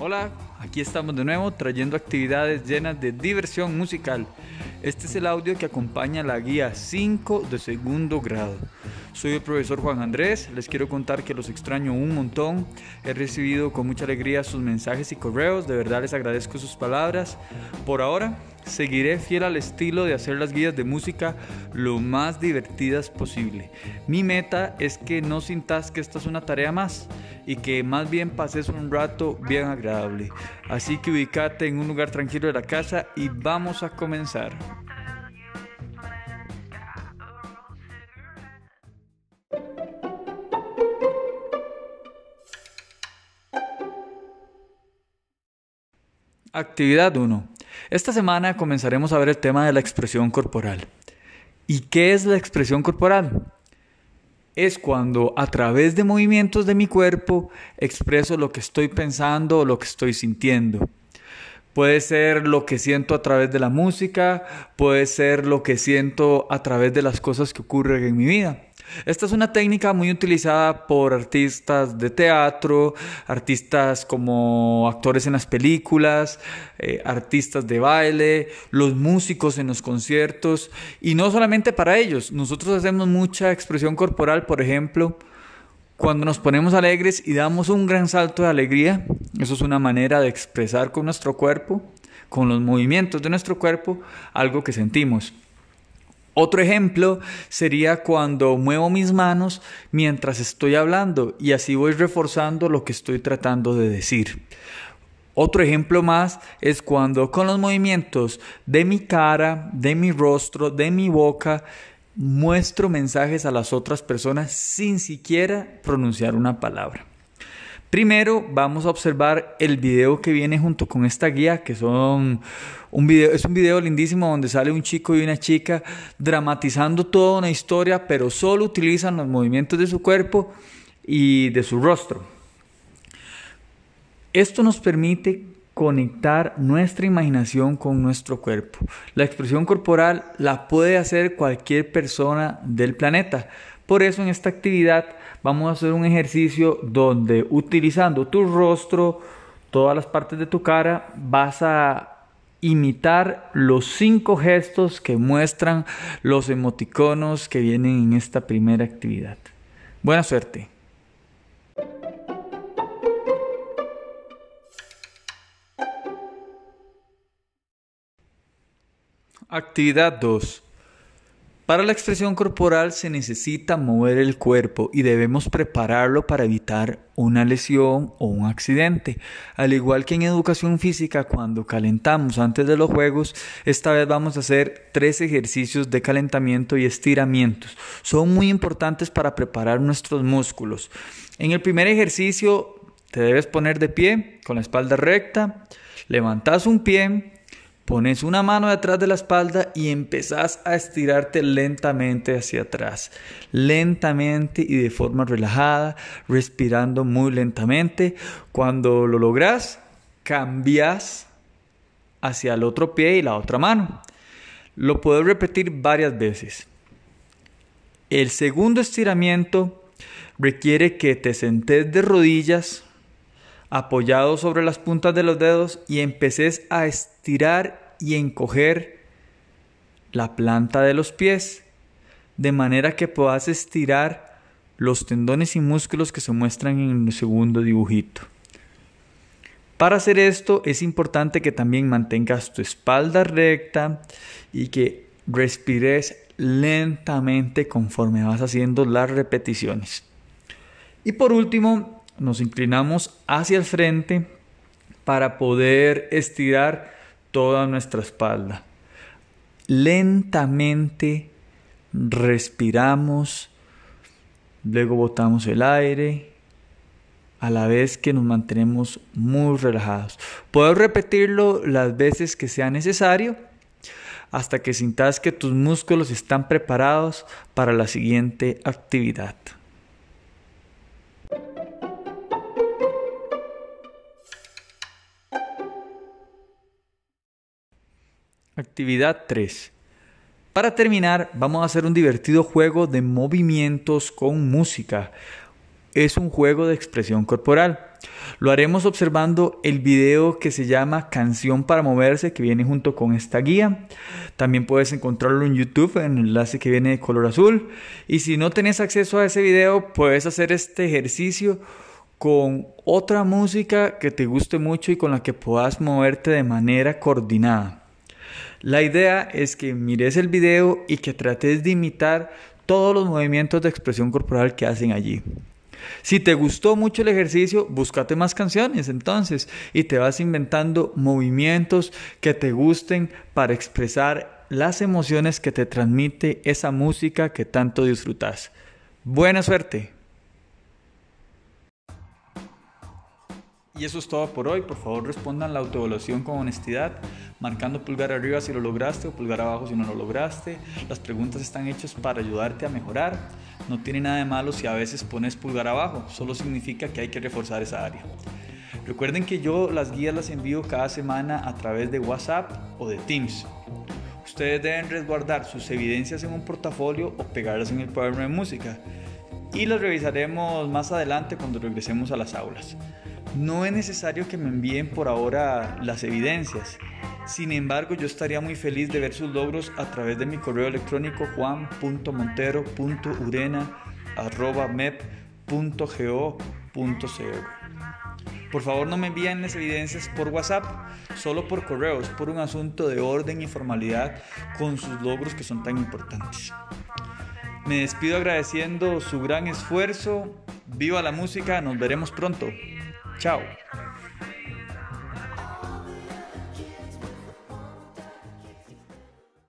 Hola, aquí estamos de nuevo trayendo actividades llenas de diversión musical. Este es el audio que acompaña la guía 5 de segundo grado. Soy el profesor Juan Andrés, les quiero contar que los extraño un montón. He recibido con mucha alegría sus mensajes y correos, de verdad les agradezco sus palabras. Por ahora, seguiré fiel al estilo de hacer las guías de música lo más divertidas posible. Mi meta es que no sintas que esta es una tarea más y que más bien pases un rato bien agradable. Así que ubícate en un lugar tranquilo de la casa y vamos a comenzar. Actividad 1. Esta semana comenzaremos a ver el tema de la expresión corporal. ¿Y qué es la expresión corporal? Es cuando a través de movimientos de mi cuerpo expreso lo que estoy pensando o lo que estoy sintiendo. Puede ser lo que siento a través de la música, puede ser lo que siento a través de las cosas que ocurren en mi vida. Esta es una técnica muy utilizada por artistas de teatro, artistas como actores en las películas, eh, artistas de baile, los músicos en los conciertos y no solamente para ellos. Nosotros hacemos mucha expresión corporal, por ejemplo, cuando nos ponemos alegres y damos un gran salto de alegría. Eso es una manera de expresar con nuestro cuerpo, con los movimientos de nuestro cuerpo, algo que sentimos. Otro ejemplo sería cuando muevo mis manos mientras estoy hablando y así voy reforzando lo que estoy tratando de decir. Otro ejemplo más es cuando con los movimientos de mi cara, de mi rostro, de mi boca, muestro mensajes a las otras personas sin siquiera pronunciar una palabra. Primero vamos a observar el video que viene junto con esta guía, que son un video, es un video lindísimo donde sale un chico y una chica dramatizando toda una historia, pero solo utilizan los movimientos de su cuerpo y de su rostro. Esto nos permite conectar nuestra imaginación con nuestro cuerpo. La expresión corporal la puede hacer cualquier persona del planeta. Por eso en esta actividad vamos a hacer un ejercicio donde utilizando tu rostro, todas las partes de tu cara, vas a imitar los cinco gestos que muestran los emoticonos que vienen en esta primera actividad. Buena suerte. Actividad 2. Para la expresión corporal se necesita mover el cuerpo y debemos prepararlo para evitar una lesión o un accidente. Al igual que en educación física, cuando calentamos antes de los juegos, esta vez vamos a hacer tres ejercicios de calentamiento y estiramientos. Son muy importantes para preparar nuestros músculos. En el primer ejercicio te debes poner de pie con la espalda recta, levantas un pie, Pones una mano detrás de la espalda y empezás a estirarte lentamente hacia atrás. Lentamente y de forma relajada, respirando muy lentamente. Cuando lo logras, cambias hacia el otro pie y la otra mano. Lo puedes repetir varias veces. El segundo estiramiento requiere que te sentes de rodillas apoyado sobre las puntas de los dedos y empeces a estirar y encoger la planta de los pies, de manera que puedas estirar los tendones y músculos que se muestran en el segundo dibujito. Para hacer esto es importante que también mantengas tu espalda recta y que respires lentamente conforme vas haciendo las repeticiones. Y por último, nos inclinamos hacia el frente para poder estirar toda nuestra espalda. Lentamente respiramos, luego botamos el aire, a la vez que nos mantenemos muy relajados. Puedo repetirlo las veces que sea necesario hasta que sintas que tus músculos están preparados para la siguiente actividad. Actividad 3. Para terminar, vamos a hacer un divertido juego de movimientos con música. Es un juego de expresión corporal. Lo haremos observando el video que se llama Canción para Moverse, que viene junto con esta guía. También puedes encontrarlo en YouTube en el enlace que viene de color azul. Y si no tenés acceso a ese video, puedes hacer este ejercicio con otra música que te guste mucho y con la que puedas moverte de manera coordinada. La idea es que mires el video y que trates de imitar todos los movimientos de expresión corporal que hacen allí. Si te gustó mucho el ejercicio, búscate más canciones entonces y te vas inventando movimientos que te gusten para expresar las emociones que te transmite esa música que tanto disfrutas. Buena suerte. Y eso es todo por hoy. Por favor respondan la autoevaluación con honestidad, marcando pulgar arriba si lo lograste o pulgar abajo si no lo lograste. Las preguntas están hechas para ayudarte a mejorar. No tiene nada de malo si a veces pones pulgar abajo, solo significa que hay que reforzar esa área. Recuerden que yo las guías las envío cada semana a través de WhatsApp o de Teams. Ustedes deben resguardar sus evidencias en un portafolio o pegarlas en el cuaderno de música y las revisaremos más adelante cuando regresemos a las aulas. No es necesario que me envíen por ahora las evidencias. Sin embargo, yo estaría muy feliz de ver sus logros a través de mi correo electrónico juan.montero.urena.mep.go.co. Por favor, no me envíen las evidencias por WhatsApp, solo por correos, por un asunto de orden y formalidad con sus logros que son tan importantes. Me despido agradeciendo su gran esfuerzo. Viva la música, nos veremos pronto. Chao.